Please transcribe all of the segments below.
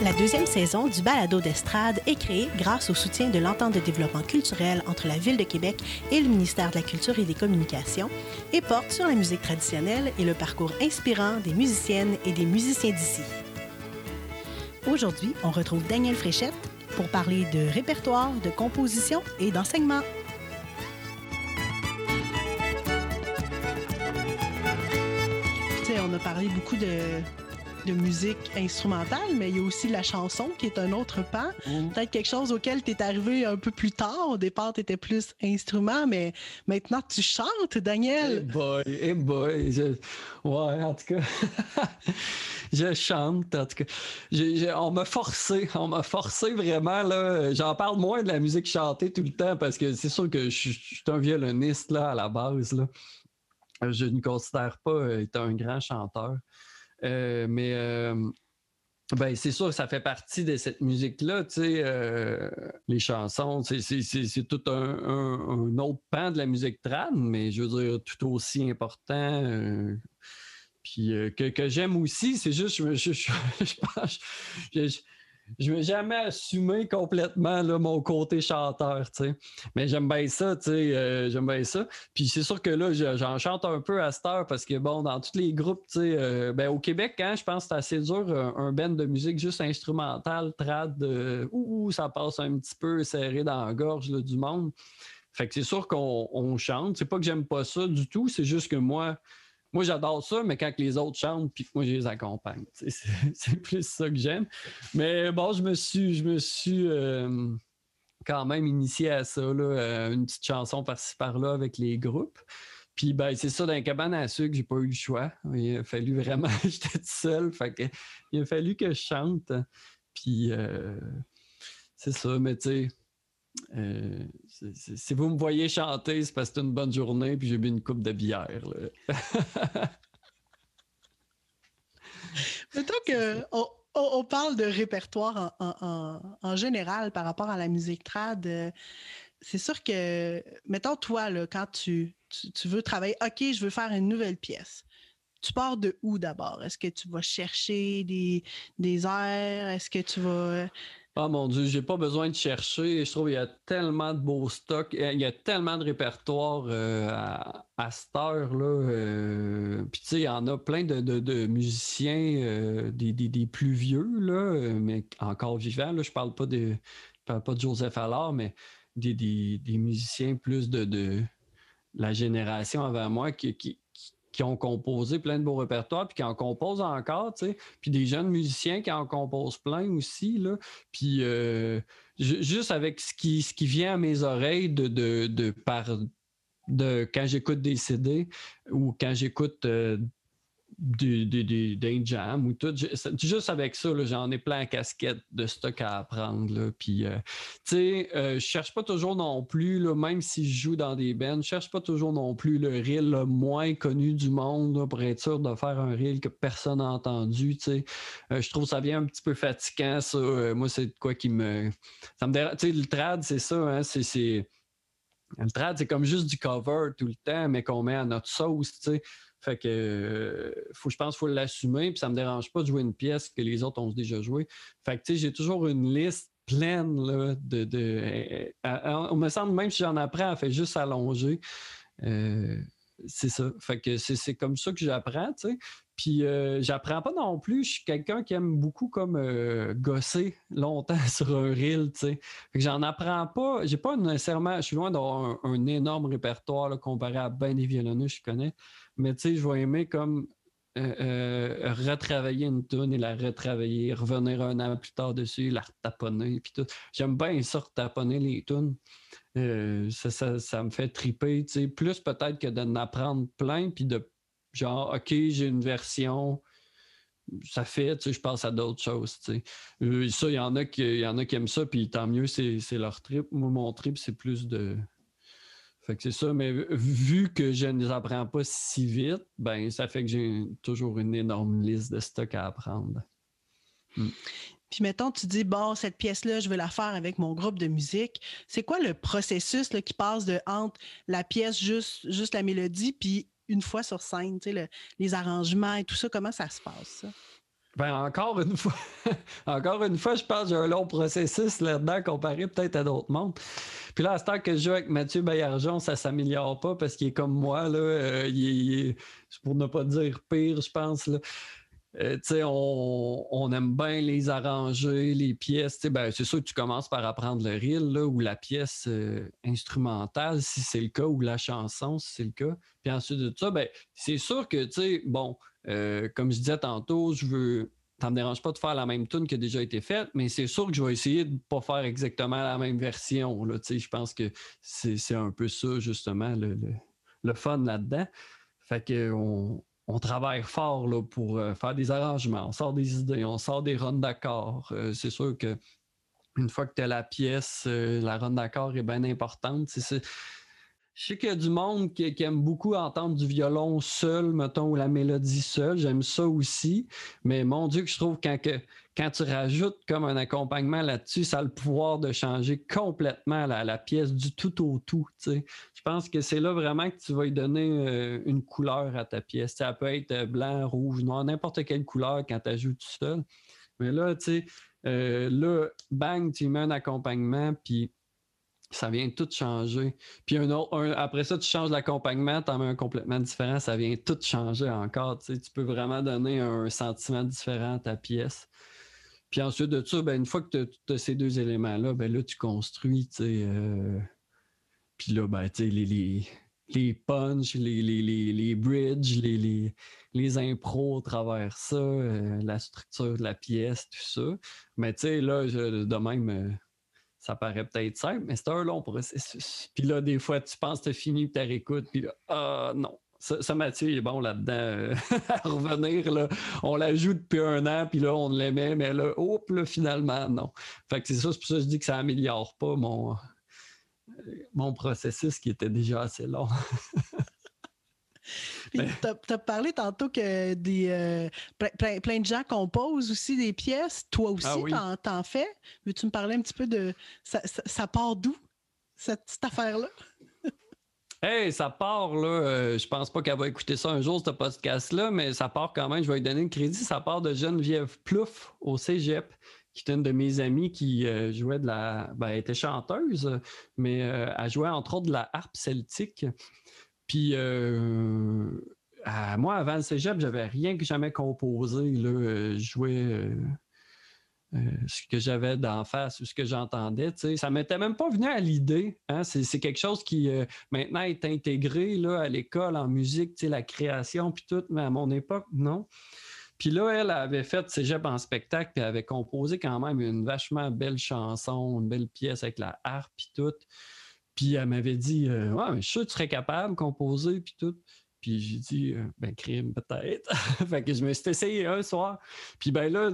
La deuxième saison du balado d'estrade est créée grâce au soutien de l'entente de développement culturel entre la Ville de Québec et le ministère de la Culture et des Communications et porte sur la musique traditionnelle et le parcours inspirant des musiciennes et des musiciens d'ici. Aujourd'hui, on retrouve Daniel Fréchette pour parler de répertoire, de composition et d'enseignement. On a parlé beaucoup de, de musique instrumentale, mais il y a aussi la chanson qui est un autre pan. Peut-être quelque chose auquel tu es arrivé un peu plus tard. Au départ, tu étais plus instrument, mais maintenant tu chantes, Daniel. Hey boy, hey boy. Je- Ouais, en tout cas, je chante. En tout cas, on m'a forcé, on m'a forcé vraiment. là. J'en parle moins de la musique chantée tout le temps parce que c'est sûr que je suis un violoniste là, à la base. Là. Je ne considère pas être un grand chanteur. Euh, mais euh, ben, c'est sûr que ça fait partie de cette musique-là, tu sais, euh, les chansons, c'est- c'est c'est- tout un, autre pan de la musique trad, mais je veux dire, tout aussi important. puis que, j'aime aussi, c'est juste, je, je, je pense, je, veux jamais assumer complètement mon côté chanteur, tu sais. Mais j'aime bien ça, tu sais, euh, j'aime bien ça. Puis c'est sûr que là, je- j'en chante un peu à cette heure parce que, bon, dans tous les groupes, tu sais, euh, ben, au Québec, hein, je pense que c'est assez dur, un, un band de musique juste instrumentale, trad, euh, ouh, ça passe un petit peu serré dans la gorge là, du monde. Fait que c'est sûr qu'on on chante. C'est pas que j'aime pas ça du tout, c'est juste que moi, moi j'adore ça, mais quand les autres chantent, puis moi je les accompagne. C'est plus ça que j'aime. Mais bon, je me suis, je me suis euh, quand même initié à ça, là, euh, une petite chanson par-ci par-là avec les groupes. Puis ben, c'est ça, dans la cabane à sucre, j'ai pas eu le choix. Il a fallu vraiment, j'étais tout seul. Il a fallu que je chante. Puis euh, c'est ça, mais tu sais. Euh, si vous me voyez chanter, c'est parce que c'est une bonne journée puis j'ai bu une coupe de bière. Mettons que on, parle de répertoire en, en- en- en général par rapport à la musique trad. euh, C'est sûr que, mettons toi, là, quand tu, tu, tu veux travailler, OK, je veux faire une nouvelle pièce. Tu pars de où d'abord? Est-ce que tu vas chercher des, des airs? Est-ce que tu vas. Oh mon Dieu, j'ai pas besoin de chercher. Je trouve qu'il y a tellement de beaux stocks. Il y a tellement de répertoire euh, à, à cette heure-là. euh, Puis tu sais, il y en a plein de, de- musiciens, euh, des, des- des plus vieux, là, mais encore vivants. Là. Je parle pas de. Parle pas de Joseph Allard, mais des, des- musiciens plus de, de la génération avant moi qui- qui ont composé plein de beaux répertoires, puis qui en composent encore, tu sais. Puis des jeunes musiciens qui en composent plein aussi, là. Puis euh, ju- juste avec ce qui, vient à mes oreilles de, de, de par de quand j'écoute des CD ou quand j'écoute euh, des, des, des- d'un jam ou tout. Juste avec ça, j'en ai plein à casquette de stock à apprendre. Là. Puis, euh, tu sais, euh, je cherche pas toujours non plus, là, même si je joue dans des bands, je cherche pas toujours non plus le reel le moins connu du monde là, pour être sûr de faire un reel que personne n'a entendu. tu sais. Euh, je trouve ça vient un petit peu fatigant, ça. Moi, c'est quoi qui me. Ça me dérange. Tu sais, le trad, c'est ça, hein, c'est- Le trad, c'est comme juste du cover tout le temps, mais qu'on met à notre sauce, tu sais. Fait que euh, faut, je pense qu'il faut l'assumer, puis ça me dérange pas de jouer une pièce que les autres ont déjà joué. Fait que j'ai toujours une liste pleine là, de. de euh, euh, on me semble même si j'en apprends, elle fait juste allonger. C'est ça. Fait que c'est comme ça que j'apprends, tu sais. Puis euh, j'apprends pas non plus. Je suis quelqu'un qui aime beaucoup comme euh, gosser longtemps sur un reel, tu sais. J'en apprends pas. J'ai pas nécessairement. Je suis loin d'avoir un, énorme répertoire comparé à bien des violonistes que je connais. Mais tu sais, je vais aimer comme euh, euh, retravailler une tune et la retravailler, revenir un an plus tard dessus, la retaponner, tout. J'aime bien ça, retaponner les tunes. Euh, ça, me fait triper, tu sais. Plus peut-être que d'en apprendre plein, puis de genre, OK, j'ai une version ça fait, tu sais, je pense à d'autres choses, tu sais. Ça, il y en a qui, y en a qui aiment ça, puis tant mieux, c'est leur trip. Moi, mon trip, c'est plus de. Fait que c'est ça, mais vu que je ne les apprends pas si vite, ben ça fait que j'ai toujours une énorme liste de stocks à apprendre. Hmm. Puis mettons, tu dis, bon, cette pièce-là, je vais la faire avec mon groupe de musique. C'est quoi le processus qui passe de entre la pièce, juste, juste la mélodie, puis une fois sur scène, les arrangements et tout ça, comment ça se passe, ça? Ben encore une fois, encore une fois, je pense que j'ai un long processus là-dedans comparé peut-être à d'autres mondes. Puis là, à ce temps que je joue avec Mathieu Bayarjon, ça s'améliore pas parce qu'il est comme moi, là, euh, pour ne pas dire pire, je pense. Là. Euh, on, aime bien les arranger, les pièces. Ben, c'est sûr que tu commences par apprendre le reel ou la pièce euh, instrumentale, si c'est le cas, ou la chanson, si c'est le cas. Puis ensuite de ça, ben, c'est sûr que, bon, euh, comme je disais tantôt, je veux. Ça me dérange pas de faire la même tune qui a déjà été faite, mais c'est sûr que je vais essayer de ne pas faire exactement la même version. Là, je pense que c'est un peu ça, justement, le, fun là-dedans. Fait qu'on on travaille fort pour euh, faire des arrangements, on sort des idées, on sort des runs d'accords. Euh, c'est sûr que une fois que tu as la pièce, euh, la run d'accord est bien importante. Je sais qu'il y a du monde qui, aime beaucoup entendre du violon seul, mettons, ou la mélodie seule. J'aime ça aussi. Mais mon Dieu, que je trouve quand, que, quand tu rajoutes comme un accompagnement là-dessus, ça a le pouvoir de changer complètement la, pièce du tout au tout. Je pense que c'est là vraiment que tu vas y donner euh, une couleur à ta pièce. ça peut être blanc, rouge, noir, n'importe quelle couleur quand tu ajoutes tout seul. Mais là, tu sais, euh, là, bang, tu mets un accompagnement, puis ça vient tout changer. Puis un autre, après ça, tu changes l'accompagnement, tu en mets un complètement différent, ça vient tout changer encore. Tu, peux vraiment donner un sentiment différent à ta pièce. Puis ensuite de ça, ben, une fois que tu as, ces deux éléments-là, ben là, tu construis, tu sais. Euh, puis là, ben, tu sais, les, les, les punchs, les, les, les, bridges, les, les, les impros à travers ça, euh, la structure de la pièce, tout ça. Mais tu sais, là, de même, euh, ça paraît peut-être simple, mais c'est un long processus. Puis là, des fois, tu penses que tu as fini, tu réécoutes, puis là, ah non, ça, Mathieu, il est bon là-dedans euh, à revenir. Là. On l'a joue depuis un an, puis là, on l'aimait, mais là, hop, là, finalement, non. Fait que c'est ça, c'est pour ça que je dis que ça améliore pas mon, mon processus qui était déjà assez long. tu as, parlé tantôt que des, euh, plein, de gens composent aussi des pièces. Toi aussi, ah t'en fais. Veux-tu me parler un petit peu de. Ça, ça part d'où, cette affaire-là? Hey, ça part, là. Euh, je pense pas qu'elle va écouter ça un jour, ce podcast-là, mais ça part quand même. Je vais lui donner le crédit. Ça part de Geneviève Plouf au cégep, qui est une de mes amies qui euh, jouait de la. Ben, elle était chanteuse, mais euh, elle jouait entre autres de la harpe celtique. Puis. moi, avant le cégep, j'avais rien que jamais composé. Là. Je jouais euh, ce que j'avais d'en face ou ce que j'entendais. Ça ne m'était même pas venu à l'idée. Hein. C'est quelque chose qui euh, maintenant est intégré là, à l'école en musique, la création puis tout, mais à mon époque, non. Puis là, elle avait fait cégep en spectacle, puis avait composé quand même une vachement belle chanson, une belle pièce avec la harpe puis tout. Puis elle m'avait dit euh, Ouais, mais je suis sûr que tu serais capable de composer puis tout. Puis j'ai dit, ben, crime, peut-être. fait que je me suis essayé un soir. Puis ben là,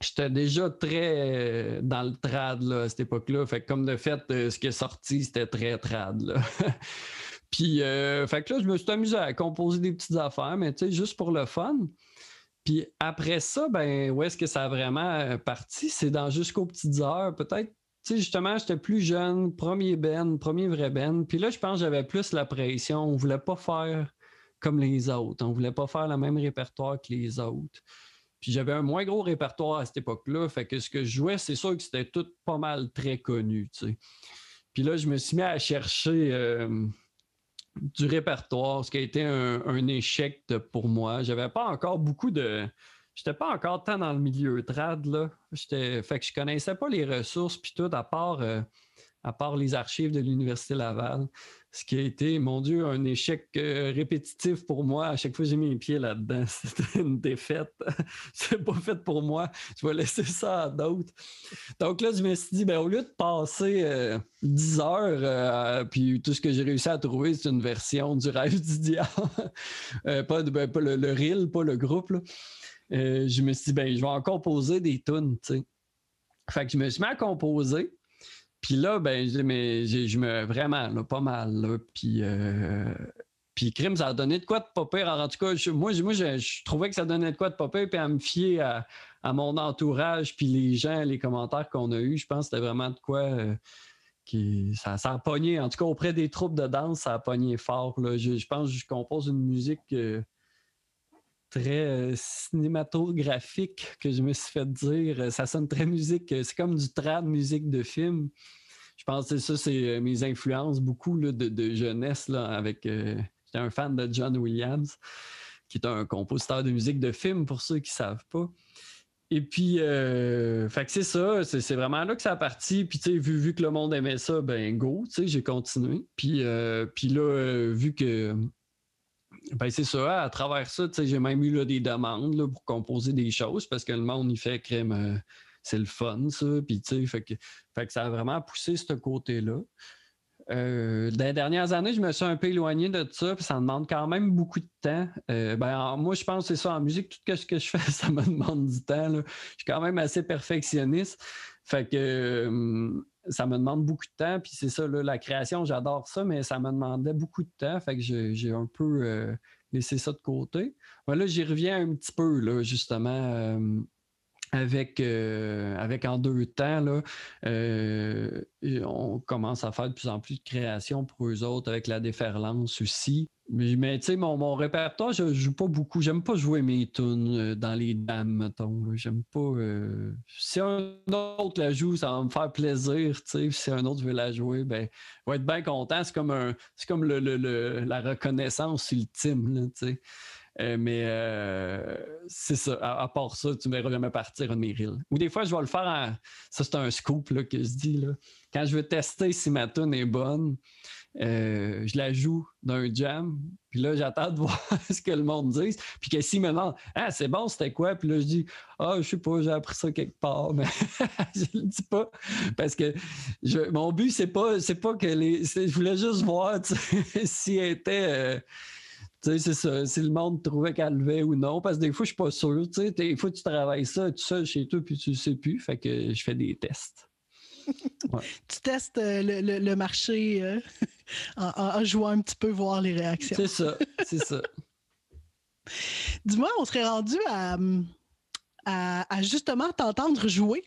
j'étais déjà très euh, dans le trad à cette époque-là. Fait comme de fait, euh, ce qui est sorti, c'était très trad. Puis, euh, fait que là, je me suis amusé à composer des petites affaires, mais tu sais, juste pour le fun. Puis après ça, ben, où est-ce que ça a vraiment parti? C'est dans Jusqu'aux petites heures, peut-être. Tu sais, justement, j'étais plus jeune, premier ben, premier vrai ben. Puis là, je pense que j'avais plus la pression. On voulait pas faire comme les autres. On voulait pas faire le même répertoire que les autres. Puis j'avais un moins gros répertoire à cette époque-là. Fait que ce que je jouais, c'est sûr que c'était tout pas mal très connu. Puis là, je me suis mis à chercher euh, du répertoire, ce qui a été un, échec pour moi. J'avais pas encore beaucoup de. J'étais pas encore tant dans le milieu trad, là. Fait que je connaissais pas les ressources, puis tout, à part, euh, à part les archives de l'Université Laval, ce qui a été, mon Dieu, un échec euh, répétitif pour moi. À chaque fois que j'ai mis les pieds là-dedans, c'était une défaite. c'est pas fait pour moi. Je vais laisser ça à d'autres. Donc là, je me suis dit, ben, au lieu de passer 10 euh, heures, euh, puis tout ce que j'ai réussi à trouver, c'est une version du rêve du diable. pas, ben, pas le, reel, pas le groupe. Je me suis dit, ben, je vais encore poser des tunes, tu sais. Fait que je me suis mis à composer. Puis là, ben, je, mais, je me vraiment, pas mal. puis, euh, puis Crime, ça a donné de quoi de pas pire. en tout cas, moi, moi je, trouvais que ça donnait de quoi de pas pire. Puis à me fier à, mon entourage, puis les gens, les commentaires qu'on a eus, je pense que c'était vraiment de quoi. Euh, qui, ça, ça, a pogné, en tout cas auprès des troupes de danse, ça a pogné fort. Là. Je, pense que je compose une musique euh, très cinématographique que je me suis fait dire. Ça sonne très musique, c'est comme du trad musique de film je pense que ça, c'est euh, mes influences beaucoup de, jeunesse là, avec. Euh, j'étais un fan de John Williams, qui est un compositeur de musique de film pour ceux qui ne savent pas. Et puis, euh, c'est ça, c'est vraiment là que ça a parti. Puis, tu sais, vu, vu, que le monde aimait ça, ben go, tu sais, j'ai continué. Puis, puis là, vu que, ben c'est ça, à travers ça, j'ai même eu des demandes là, pour composer des choses parce que le monde, il fait crème c'est le fun, ça. Puis, tu sais, fait que, ça a vraiment poussé ce côté-là. Euh, dans les dernières années, je me suis un peu éloigné de ça, puis ça demande quand même beaucoup de temps. Euh, ben, moi, je pense que c'est ça. En musique, tout ce que je fais, ça me demande du temps. Je suis quand même assez perfectionniste. Fait que euh, ça me demande beaucoup de temps. Puis c'est ça, la création, j'adore ça, mais ça me demandait beaucoup de temps. Fait que j'ai un peu laissé ça de côté. là, j'y reviens un petit peu, là, justement avec, euh, avec en deux temps, là, euh, on commence à faire de plus en plus de créations pour eux autres avec la déferlance aussi. Mais, tu sais, mon, mon, répertoire, je joue pas beaucoup. J'aime pas jouer mes tunes euh, dans les dames, mettons. J'aime pas. Si un autre la joue, ça va me faire plaisir. Si un autre veut la jouer, ben, je vais être bien content. C'est comme, comme le, le, la reconnaissance ultime. sais. Euh, mais euh, c'est ça. À, part ça, tu verras jamais partir un de mes reels. Ou des fois, je vais le faire en... Ça, c'est un scoop là, que je dis. Là. Quand je veux tester si ma tune est bonne, euh, je la joue d'un jam. Puis là, j'attends de voir ce que le monde dit. Puis que s'il me demande Ah, c'est bon, c'était quoi? Puis là, je dis Ah, je sais pas, j'ai appris ça quelque part, mais je le dis pas. Parce que mon but, c'est pas, pas que les. Je voulais juste voir si elle était c'est ça. Si le monde trouvait qu'elle levait ou non, parce que des fois, je suis pas sûr. Tu sais, des fois, tu travailles ça tout seul chez toi, puis tu ne sais plus. Fait que je fais des tests. tu testes euh, le, marché euh, en, jouant un petit peu, voir les réactions. C'est ça, c'est ça. Dis-moi, on serait rendu à, à, justement t'entendre jouer.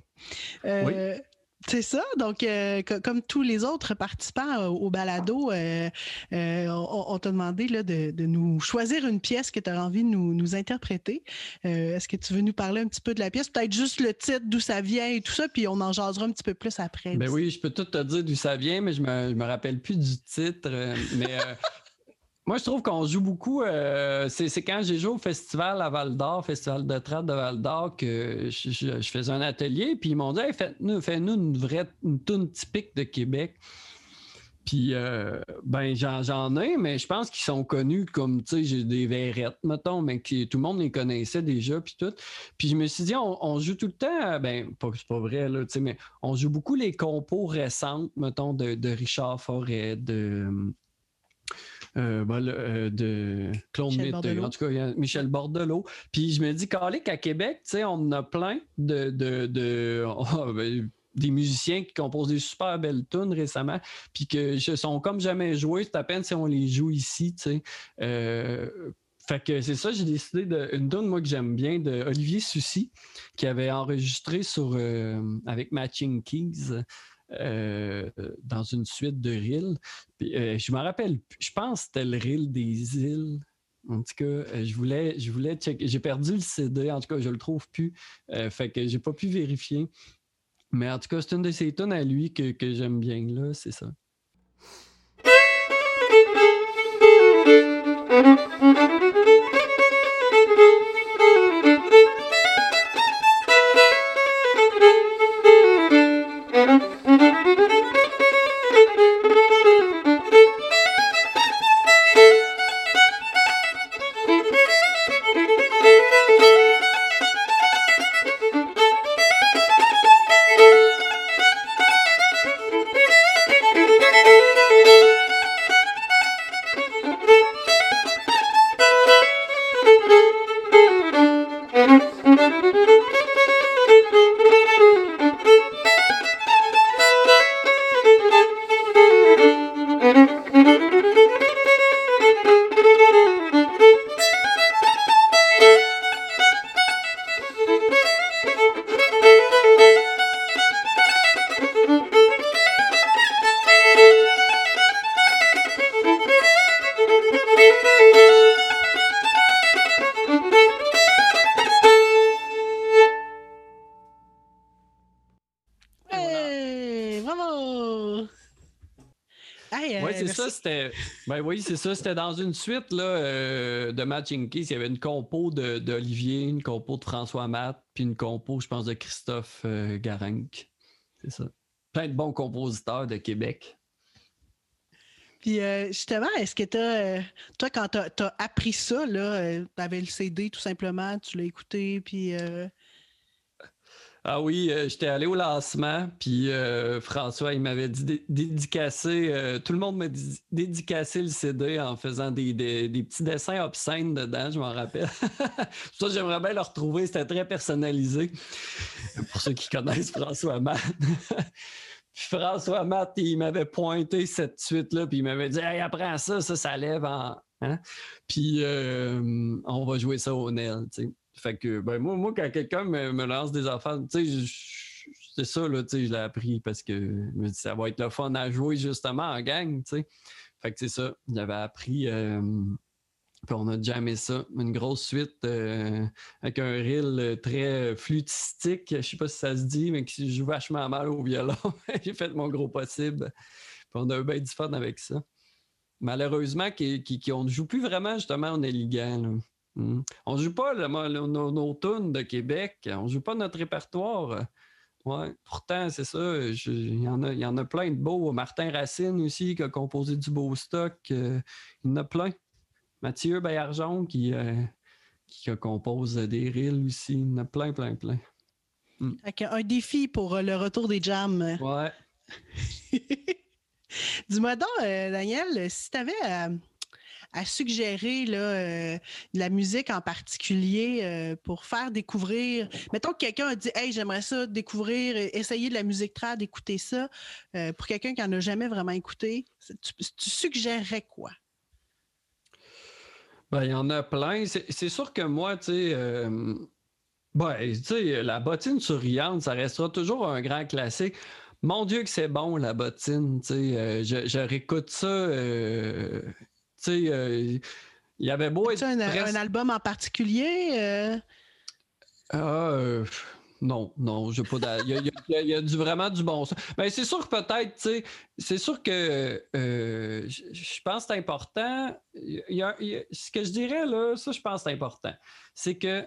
Euh, oui. C'est ça. Donc, euh, comme tous les autres participants au, balado, euh, euh, on, t'a demandé là, de, nous choisir une pièce que tu as envie de nous, interpréter. Est-ce que tu veux nous parler un petit peu de la pièce? Peut-être juste le titre, d'où ça vient et tout ça, puis on en jasera un petit peu plus après. Ben oui, je peux tout te dire d'où ça vient, mais je me, me rappelle plus du titre. mais moi, je trouve qu'on joue beaucoup. Euh, c'est quand j'ai joué au festival à Val d'Or, festival de trad de Val d'Or, que je, faisais un atelier. Puis ils m'ont dit faites-nous une vraie une tune typique de Québec. Puis, euh, ben, j'en ai, mais je pense qu'ils sont connus comme, tu sais, des verrettes, mettons, mais qui, tout le monde les connaissait déjà, puis tout. Puis je me suis dit, on, joue tout le temps, ben, c'est pas vrai, là, tu sais, mais on joue beaucoup les compos récentes, mettons, de, de Richard Forêt, de euh, ben, euh, de Claude Mitt, en tout cas, Michel Bordelot. Puis je me dis, qu'à Québec, tu sais, on a plein de, de, oh, ben, des musiciens qui composent des super belles tunes récemment, puis que je sont comme jamais joués. C'est à peine si on les joue ici, tu sais. Euh, fait que c'est ça, j'ai décidé d'une tune moi que j'aime bien de Olivier Soucy qui avait enregistré sur avec Matching Keys. Euh, dans une suite de reels. Euh, je me rappelle, je pense que c'était le reel des îles. En tout cas, euh, je voulais, je voulais checker. J'ai perdu le CD, en tout cas, je le trouve plus. fait que j'ai pas pu vérifier. Mais en tout cas, c'est une de ces tunes à lui que, que j'aime bien, là, c'est ça. Ben oui, c'est ça. C'était dans une suite là, euh, de Matching Keys. Il y avait une compo d'Olivier, une compo de François Matt, puis une compo, je pense, de Christophe euh, C'est ça. Plein de bons compositeurs de Québec. Puis justement, est-ce que tu toi, quand tu as, appris ça, tu avais le CD tout simplement, tu l'as écouté, puis ah oui, euh, j'étais allé au lancement, puis euh, François, il m'avait dit dédicacer, euh, tout le monde m'a dédicacé le CD en faisant des, petits dessins obscènes dedans, je m'en rappelle. ça, j'aimerais bien le retrouver, c'était très personnalisé. Pour ceux qui connaissent François Matt. puis François Matt, il m'avait pointé cette suite-là, puis il m'avait dit Hey, apprends ça, ça, ça lève en. Hein? Puis on va jouer ça au NEL, tu sais. Fait que, ben, moi, moi quand quelqu'un me, lance des affaires, tu sais, c'est ça, là, je l'ai appris parce que ça va être le fun à jouer justement en gang, tu sais. Fait que c'est ça, j'avais appris. Euh, puis on a jamais ça. Une grosse suite euh, avec un reel très flûtistique. Je sais pas si ça se dit, mais qui joue vachement mal au violon. J'ai fait mon gros possible. Puis on a eu bien du fun avec ça. Malheureusement, on ne joue plus vraiment justement en élégant. Hmm. On ne joue pas nos, tunes de Québec, on ne joue pas notre répertoire. Ouais. Pourtant, c'est ça, il y, en a, y en a plein de beaux. Martin Racine aussi, qui a composé du beau stock. Euh, il y en a plein. Mathieu Bayarjon qui, euh, qui compose des reels aussi. Il y en a plein, plein, plein. Hmm. Un défi pour euh, le retour des jams. Ouais. Dis-moi donc, Daniel, si tu avais à suggérer euh, de la musique en particulier euh, pour faire découvrir. Mettons que quelqu'un a dit Hey, j'aimerais ça découvrir, essayer de la musique trad, écouter ça. Euh, pour quelqu'un qui n'en a jamais vraiment écouté, tu, suggérerais quoi? Ben, il y en a plein. C'est sûr que moi, tu sais. Ben, la bottine souriante, ça restera toujours un grand classique. Mon Dieu que c'est bon, la bottine. Tu sais, je, réécoute ça sais, euh, il y avait beau être. Un, un, album en particulier? Euh? Ah, euh, non, non, j'ai pas. Il y, a, du, vraiment du bon sens. Mais ben, c'est sûr que peut-être, tu sais, c'est sûr que je pense que c'est important. ce que je dirais là, ça, je pense que c'est important. C'est que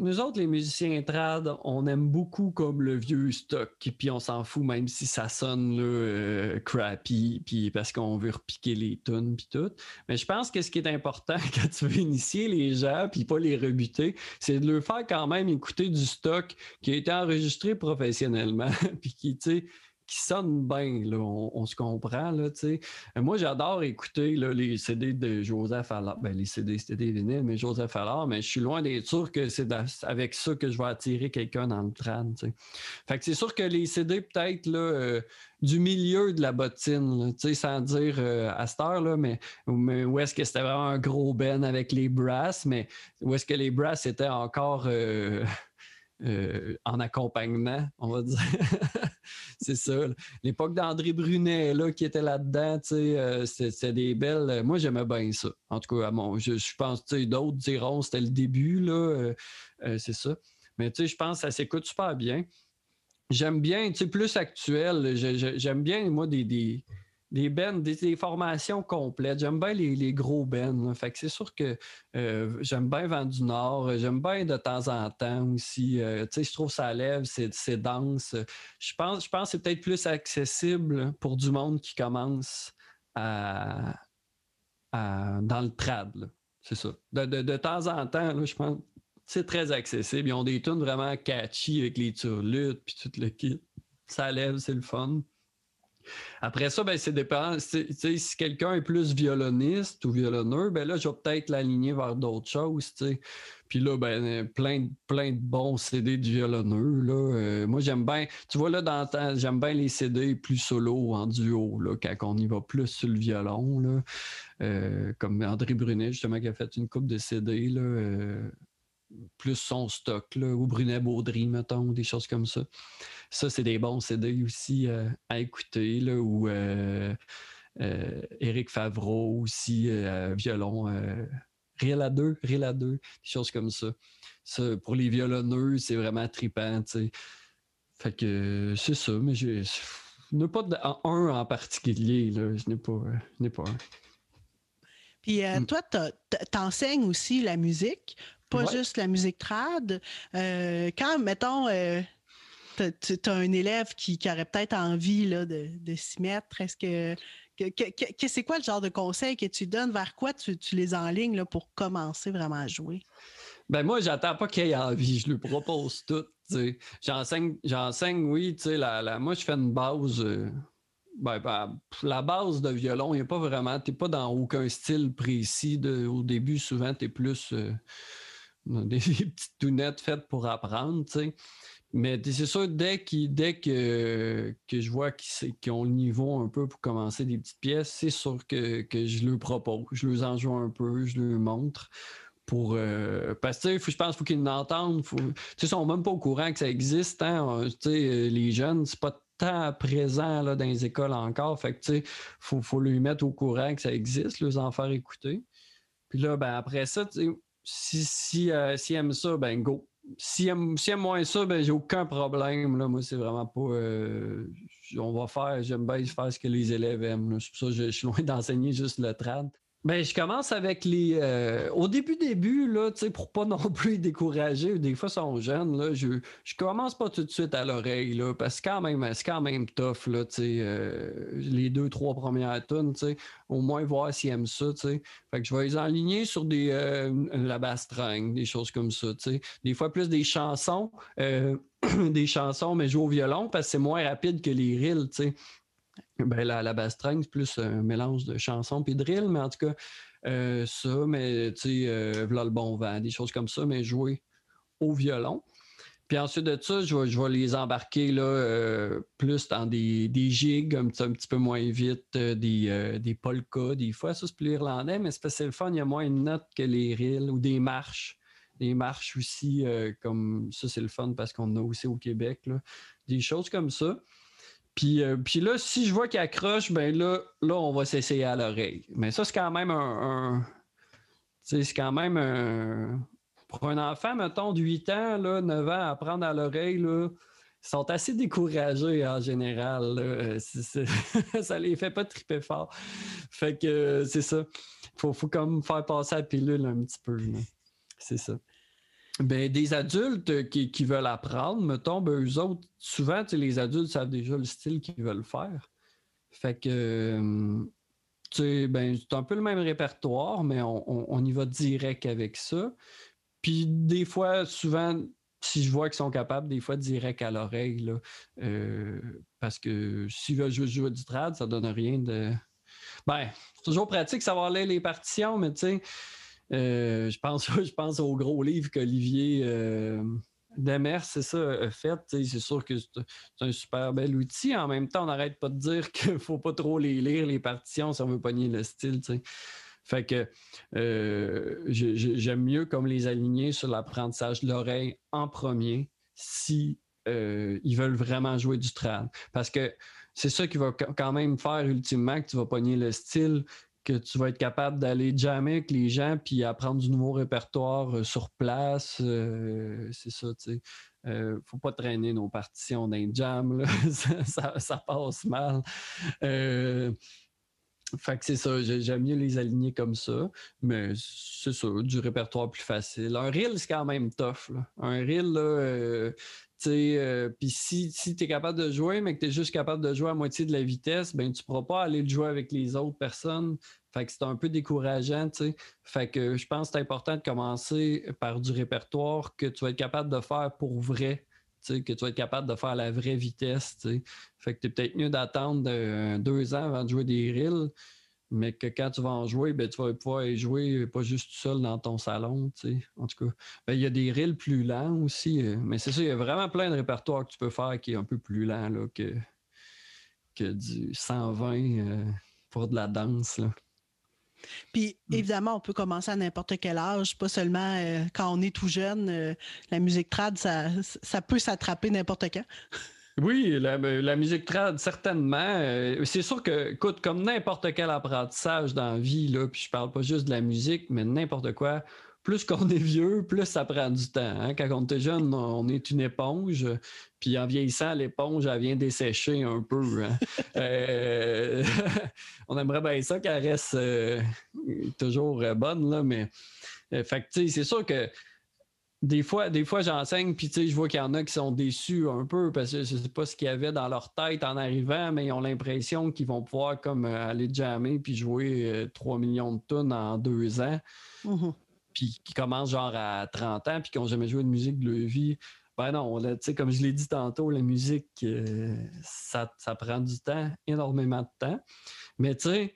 nous autres, les musiciens trad, on aime beaucoup comme le vieux stock, puis on s'en fout même si ça sonne euh, crappy, puis parce qu'on veut repiquer les tunes, puis tout. Mais je pense que ce qui est important quand tu veux initier les gens, puis pas les rebuter, c'est de leur faire quand même écouter du stock qui a été enregistré professionnellement, puis qui, tu sais, qui sonne bien, là, on, se comprend. Là, euh, Moi, j'adore écouter les CD de Joseph Allard. Ben, les CD, c'était des vinyles, mais Joseph Allard, mais je suis loin d'être sûr que c'est avec ça que je vais attirer quelqu'un dans le trad. Fait que c'est sûr que les CD, peut-être, euh, du milieu de la bottine, sans dire euh, à cette heure, là, mais, mais où est-ce que c'était vraiment un gros ben avec les brasses, mais où est-ce que les brasses étaient encore en accompagnement, on va dire. c'est ça. L'époque d'André Brunet, là, qui était là-dedans, euh, c'était des belles. Euh, moi, j'aimais bien ça. En tout cas, je, je pense, d'autres diront c'était le début, là. c'est ça. Mais je pense que ça s'écoute super bien. J'aime bien, tu sais, plus actuel. J'aime bien, moi, des bennes, des, formations complètes. J'aime bien les, gros bennes. Fait que c'est sûr que euh, j'aime bien Vent du Nord. J'aime bien de temps en temps aussi. Euh, tu sais, je trouve ça lève, c'est dense. Je pense, je pense que c'est peut-être plus accessible pour du monde qui commence à, dans le trad. C'est ça. De, temps en temps, je pense c'est très accessible. Ils ont des tunes vraiment catchy avec les turlutes puis tout le kit. Ça lève, c'est le fun. Après ça, ben, c'est dépend. Si quelqu'un est plus violoniste ou violonneur, ben là, je vais peut-être l'aligner vers d'autres choses. Puis là, ben, plein, plein de bons CD de violonneur. Là. Euh, moi, j'aime bien. Tu vois, là, dans j'aime bien les CD plus solo en duo, là, quand on y va plus sur le violon. Là. Euh, comme André Brunet, justement, qui a fait une coupe de CD. Là, euh, plus son stock, là, ou Brunet Baudry, mettons, des choses comme ça. Ça, c'est des bons CD aussi euh, à écouter, là, ou euh, euh, Éric Favreau aussi, violon. Riel à deux, Riel à deux, des choses comme ça. ça pour les violonneux, c'est vraiment trippant, tu sais. Fait que c'est ça, mais je n'ai pas de, un en particulier, là. Je n'ai pas, n'ai pas un. Puis mm. toi, tu enseignes aussi la musique, pas juste la musique trad. quand, mettons, tu as un élève qui, aurait peut-être envie là, de, s'y mettre, est-ce que c'est quoi le genre de conseil que tu donnes? Vers quoi tu, les enlignes là, pour commencer vraiment à jouer? Ben moi, j'attends pas qu'il ait envie. Je lui propose tout. J'enseigne, j'enseigne, oui, la, moi, je fais une base. Euh, ben, ben, la base de violon, il n'y a pas vraiment. Tu n'es pas dans aucun style précis. au début, souvent, tu es plus euh, des, petites tounettes faites pour apprendre. Mais c'est sûr, dès, dès que, que je vois qu'ils ont le niveau un peu pour commencer des petites pièces, c'est sûr que, je leur propose. Je leur en joue un peu, je leur montre. Pour, euh, parce que je pense qu'il faut qu'ils l'entendent. Ils sont même pas au courant que ça existe. Hein? Euh, les jeunes, c'est pas tant présent là, dans les écoles encore. Fait que, faut, faut lui mettre au courant que ça existe, les en faire écouter. Puis là, ben, après ça, si, si, euh, aiment ça, ben go si aime, moins ça, ben j'ai aucun problème. Moi, c'est vraiment pas. Euh, on va faire, j'aime bien faire ce que les élèves aiment. C'est pour ça que je, je suis loin d'enseigner juste le trad. Ben, je commence avec les. Euh, au début, début, là, pour pas non plus décourager, des fois, ils sont jeunes, là, je, je commence pas tout de suite à l'oreille, parce que c'est quand même tough, là, euh, les deux, trois premières tonnes, au moins voir s'ils aiment ça. Fait que je vais les enligner sur des, euh, la bastringue, des choses comme ça. Des fois, plus des chansons, des chansons, mais jouer au violon, parce que c'est moins rapide que les reels. Ben, la, la string, c'est plus un mélange de chansons de drill, mais en tout cas, euh, ça, mais tu sais, euh, voilà le bon vent, des choses comme ça, mais jouer au violon. Puis ensuite de ça, je vais, je vais les embarquer là, euh, plus dans des, des gigs un, un, petit peu moins vite, des, des polkas, des fois, ça c'est plus irlandais, mais c'est parce le fun, il y a moins de notes que les reels ou des marches. Des marches aussi, comme ça, c'est le fun parce qu'on a aussi au Québec, là, des choses comme ça. Euh, puis, là, si je vois qu'il accroche, ben là, là, on va s'essayer à l'oreille. Mais ça, c'est quand même un. c'est quand même un. Pour un enfant, mettons, de 8 ans, là, 9 ans, apprendre à l'oreille, là, ils sont assez découragés en général. ça les fait pas triper fort. Fait que c'est ça. Faut, faut comme faire passer la pilule un petit peu. C'est ça. Ben, des adultes qui, veulent apprendre, mettons, ben, eux autres, souvent, les adultes savent déjà le style qu'ils veulent faire. Fait que, euh, ben, c'est un peu le même répertoire, mais on, y va direct avec ça. Puis des fois, souvent, si je vois qu'ils sont capables, des fois, direct à l'oreille, euh, parce que s'ils veulent jouer, jouer du trad, ça donne rien de... Ben, c'est toujours pratique savoir lire les partitions, mais tu sais, euh, je, pense, je pense au gros livre qu'Olivier euh, Demers, c'est ça, a fait. C'est sûr que c'est un super bel outil. En même temps, on n'arrête pas de dire qu'il ne faut pas trop les lire, les partitions, si on veut pogner le style. Fait que euh, j'aime mieux comme les aligner sur l'apprentissage de l'oreille en premier si ils veulent vraiment jouer du trad. Parce que c'est ça qui va quand même faire ultimement que tu vas pogner le style que tu vas être capable d'aller jammer avec les gens puis apprendre du nouveau répertoire euh, sur place. Euh, c'est ça, tu sais. Euh, faut pas traîner nos partitions d'un jam, ça, passe mal. fait que c'est ça, j'aime mieux les aligner comme ça, mais c'est ça, du répertoire plus facile. Un reel, c'est quand même tough. Un reel, là, euh, puis si, si tu es capable de jouer, mais que tu es juste capable de jouer à moitié de la vitesse, ben tu ne pourras pas aller le jouer avec les autres personnes. C'est un peu décourageant, tu que je pense que c'est important de commencer par du répertoire que tu vas être capable de faire pour vrai. que tu vas être capable de faire la vraie vitesse. Fait que tu es peut-être mieux d'attendre euh, deux ans avant de jouer des reels mais que quand tu vas en jouer, ben, tu vas pouvoir y jouer pas juste tout seul dans ton salon. En tout cas, ben, il y a des reels plus lents aussi, euh, mais c'est ça, il y a vraiment plein de répertoires que tu peux faire qui est un peu plus lent là, que, que du 120 euh, pour de la danse. Puis hmm. évidemment, on peut commencer à n'importe quel âge, pas seulement euh, quand on est tout jeune. la musique trad, ça, ça peut s'attraper n'importe quand. Oui, la, musique trad, certainement. Euh, c'est sûr que, écoute, comme n'importe quel apprentissage dans la vie, là, puis je parle pas juste de la musique, mais n'importe quoi, plus qu'on est vieux, plus ça prend du temps. Hein. Quand on est jeune, on est une éponge, puis en vieillissant, l'éponge, elle vient dessécher un peu. Hein. Euh, on aimerait bien ça qu'elle reste euh, toujours bonne, là, mais fait c'est sûr que des fois, des fois j'enseigne, puis je vois qu'il y en a qui sont déçus un peu parce que je sais pas ce qu'il y avait dans leur tête en arrivant, mais ils ont l'impression qu'ils vont pouvoir comme euh, aller jammer puis jouer 3 euh, millions de tonnes en deux ans. Mm-hmm. Puis qui commencent genre à 30 ans puis qui n'ont jamais joué de musique de leur vie. Ben non, comme je l'ai dit tantôt, la musique, euh, ça, ça prend du temps, énormément de temps. Mais tu sais,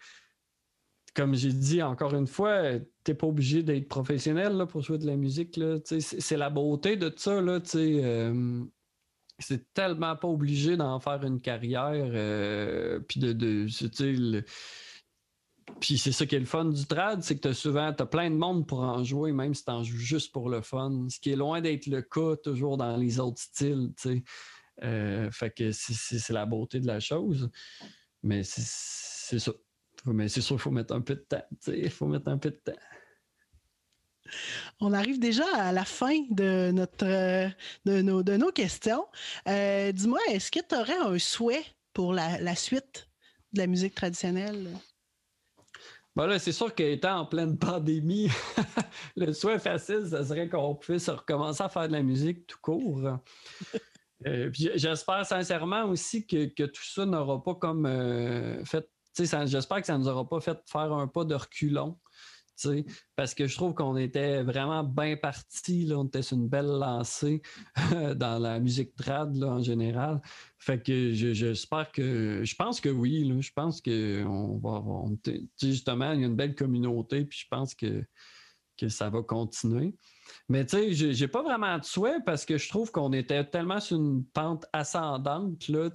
comme j'ai dit encore une fois, t'es pas obligé d'être professionnel là, pour jouer de la musique. C'est la beauté de ça. Là, euh, c'est tellement pas obligé d'en faire une carrière. Euh, puis de, c'est ça qui est le fun du trad, c'est que tu as souvent plein de monde pour en jouer, même si tu en joues juste pour le fun. Ce qui est loin d'être le cas toujours dans les autres styles. Euh, fait que c'est la beauté de la chose. Mais c'est ça. Mais c'est sûr qu'il faut mettre un peu de temps. Il faut mettre un peu de temps. On arrive déjà à la fin de, notre, de, nos, de nos questions. Euh, dis-moi, est-ce que tu aurais un souhait pour la, suite de la musique traditionnelle? Ben là, c'est sûr qu'étant en pleine pandémie, le souhait facile, ce serait qu'on puisse recommencer à faire de la musique tout court. Euh, j'espère sincèrement aussi que, tout ça n'aura pas comme euh, fait j'espère que ça ne nous aura pas fait faire un pas de reculon. Parce que je trouve qu'on était vraiment bien parti, on était sur une belle lancée dans la musique trad en général. Fait que j'espère que je pense que oui, je pense que on va justement, il y a une belle communauté, puis je pense que, que ça va continuer. Mais tu sais, j'ai pas vraiment de souhait parce que je trouve qu'on était tellement sur une pente ascendante, là,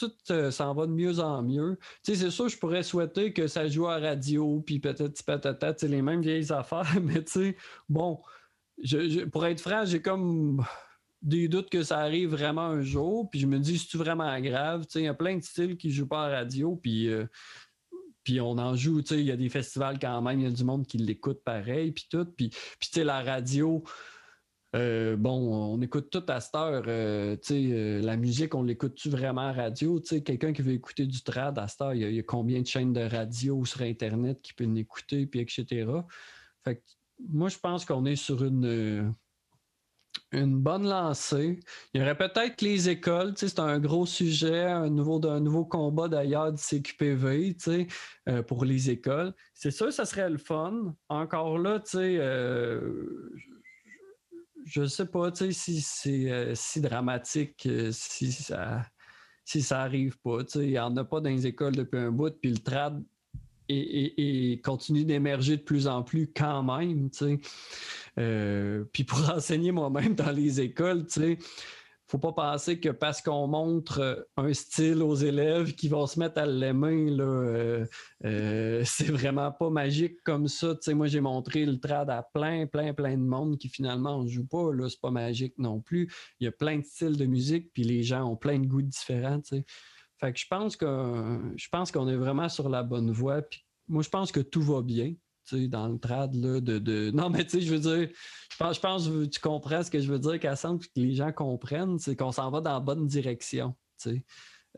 tout euh, s'en va de mieux en mieux. Tu sais, c'est sûr, je pourrais souhaiter que ça joue à radio, puis peut-être patata, tu les mêmes vieilles affaires, mais tu sais, bon, pour être franc, j'ai comme des doutes que ça arrive vraiment un jour, puis je me dis, c'est vraiment grave? Tu sais, il y a plein de styles qui jouent pas à radio, puis. Euh, puis on en joue, tu sais, il y a des festivals quand même, il y a du monde qui l'écoute pareil, puis tout. Puis, puis tu sais, la radio, euh, bon, on écoute tout à cette heure. Euh, euh, la musique, on l'écoute-tu vraiment à radio? Quelqu'un qui veut écouter du trad à cette heure, il y, a, combien de chaînes de radio sur Internet qui peut l'écouter, puis etc. Fait moi, je pense qu'on est sur une, une bonne lancée. Il y aurait peut-être les écoles, c'est un gros sujet, un nouveau, nouveau combat d'ailleurs du CQPV pour les écoles. C'est sûr, ça serait le fun. Encore là, tu sais je sais pas si c'est euh, si dramatique, euh, si ça si ça arrive pas. Il n'y en a pas dans les écoles depuis un bout, puis le trad continue d'émerger de plus en plus quand même. Euh, puis pour enseigner moi-même dans les écoles, tu sais faut pas penser que parce qu'on montre euh, un style aux élèves qui vont se mettre à l'aimer, là, euh, euh, c'est vraiment pas magique comme ça. moi, j'ai montré le trad à plein, plein, plein de monde qui finalement ne joue pas. Là, c'est pas magique non plus. Il y a plein de styles de musique, puis les gens ont plein de goûts différents. Fait que je pense que je pense qu'on est vraiment sur la bonne voie. Moi, je pense que tout va bien dans le trad, là, de, Non, mais tu sais, je veux dire, je pense, je pense que tu comprends ce que je veux dire, Cassandre, que les gens comprennent, c'est qu'on s'en va dans la bonne direction.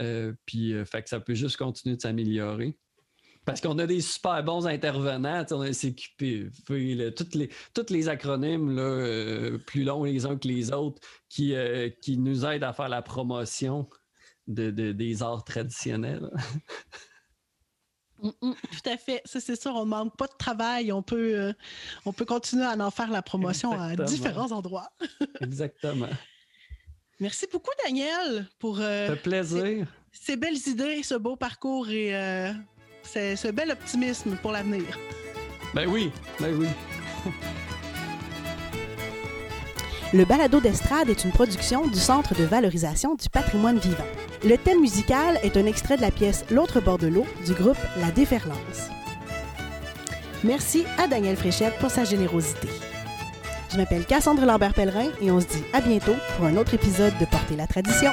Euh, puis, euh, fait que ça peut juste continuer de s'améliorer. Parce qu'on a des super bons intervenants, on a CQP, toutes les, toutes les acronymes là, euh, plus longs les uns que les autres qui, qui nous aident à faire la promotion de, des arts traditionnels. Mm, mm, tout à fait. Ça, c'est sûr, on ne manque pas de travail. On peut, euh, on peut continuer à en faire la promotion à différents endroits. Exactement. Merci beaucoup, Daniel, pour euh, plaisir. Ces, belles idées, ce beau parcours et euh, ce bel optimisme pour l'avenir. Ben oui, ben oui. Le balado d'estrade est une production du Centre de valorisation du patrimoine vivant. Le thème musical est un extrait de la pièce L'autre bord de l'eau du groupe La Déferlance. Merci à Daniel Fréchette pour sa générosité. Je m'appelle Cassandre Lambert-Pellerin et on se dit à bientôt pour un autre épisode de Porter la tradition.